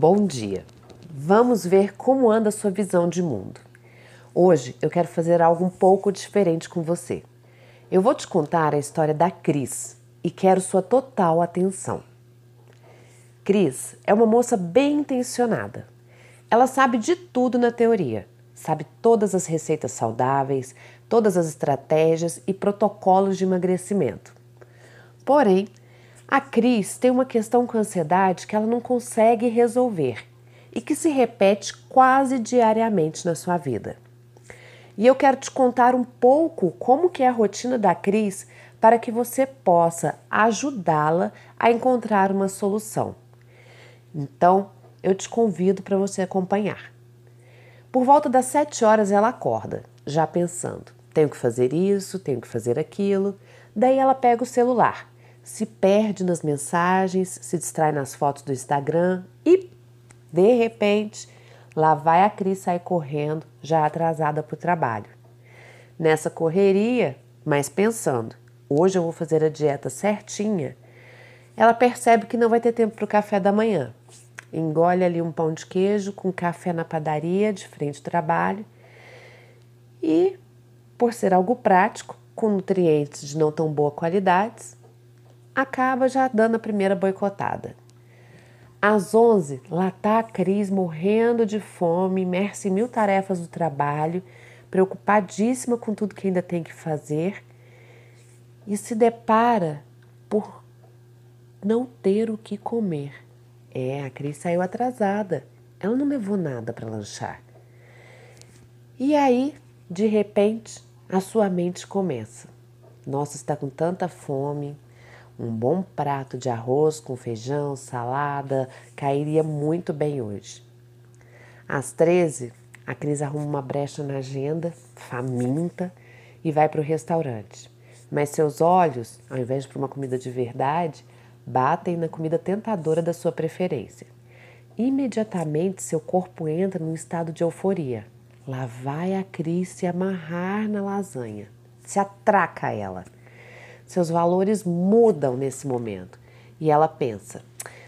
Bom dia! Vamos ver como anda a sua visão de mundo. Hoje eu quero fazer algo um pouco diferente com você. Eu vou te contar a história da Cris e quero sua total atenção. Cris é uma moça bem intencionada. Ela sabe de tudo na teoria, sabe todas as receitas saudáveis, todas as estratégias e protocolos de emagrecimento. Porém, a Cris tem uma questão com ansiedade que ela não consegue resolver e que se repete quase diariamente na sua vida. E eu quero te contar um pouco como que é a rotina da Cris para que você possa ajudá-la a encontrar uma solução. Então, eu te convido para você acompanhar. Por volta das sete horas ela acorda, já pensando: tenho que fazer isso, tenho que fazer aquilo. Daí ela pega o celular se perde nas mensagens, se distrai nas fotos do Instagram e, de repente, lá vai a Cris sair correndo, já atrasada para o trabalho. Nessa correria, mas pensando, hoje eu vou fazer a dieta certinha, ela percebe que não vai ter tempo para o café da manhã. Engole ali um pão de queijo com café na padaria, de frente ao trabalho. E, por ser algo prático, com nutrientes de não tão boa qualidade, acaba já dando a primeira boicotada. Às 11, lá está a Cris morrendo de fome, imersa em mil tarefas do trabalho, preocupadíssima com tudo que ainda tem que fazer e se depara por não ter o que comer. É, a Cris saiu atrasada. Ela não levou nada para lanchar. E aí, de repente, a sua mente começa. Nossa, está com tanta fome, um bom prato de arroz com feijão, salada, cairia muito bem hoje. Às 13, a Cris arruma uma brecha na agenda, faminta, e vai para o restaurante. Mas seus olhos, ao invés de para uma comida de verdade, batem na comida tentadora da sua preferência. Imediatamente seu corpo entra num estado de euforia. Lá vai a Cris se amarrar na lasanha, se atraca ela. Seus valores mudam nesse momento e ela pensa: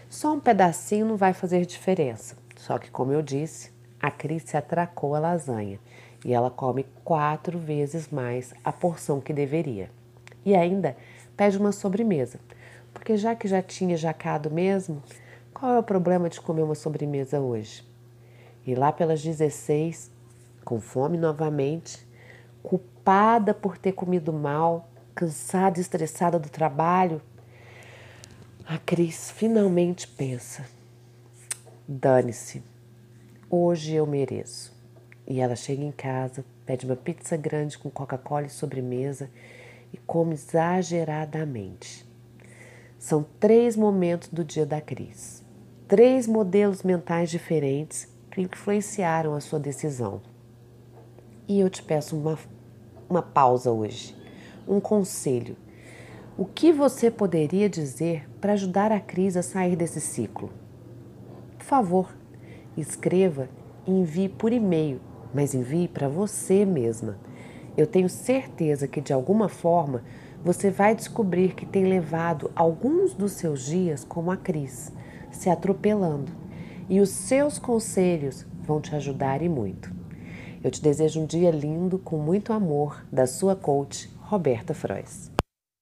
só um pedacinho não vai fazer diferença. Só que, como eu disse, a Cris se atracou a lasanha e ela come quatro vezes mais a porção que deveria. E ainda pede uma sobremesa, porque já que já tinha jacado mesmo, qual é o problema de comer uma sobremesa hoje? E lá pelas 16, com fome novamente, culpada por ter comido mal, cansada estressada do trabalho, a Cris finalmente pensa: dane-se, hoje eu mereço. E ela chega em casa, pede uma pizza grande com Coca-Cola e sobremesa e come exageradamente. São três momentos do dia da Cris, três modelos mentais diferentes que influenciaram a sua decisão. E eu te peço uma, uma pausa hoje um conselho. O que você poderia dizer para ajudar a Cris a sair desse ciclo? Por favor, escreva e envie por e-mail, mas envie para você mesma. Eu tenho certeza que de alguma forma você vai descobrir que tem levado alguns dos seus dias como a Cris, se atropelando, e os seus conselhos vão te ajudar e muito. Eu te desejo um dia lindo com muito amor da sua coach Roberta Frois.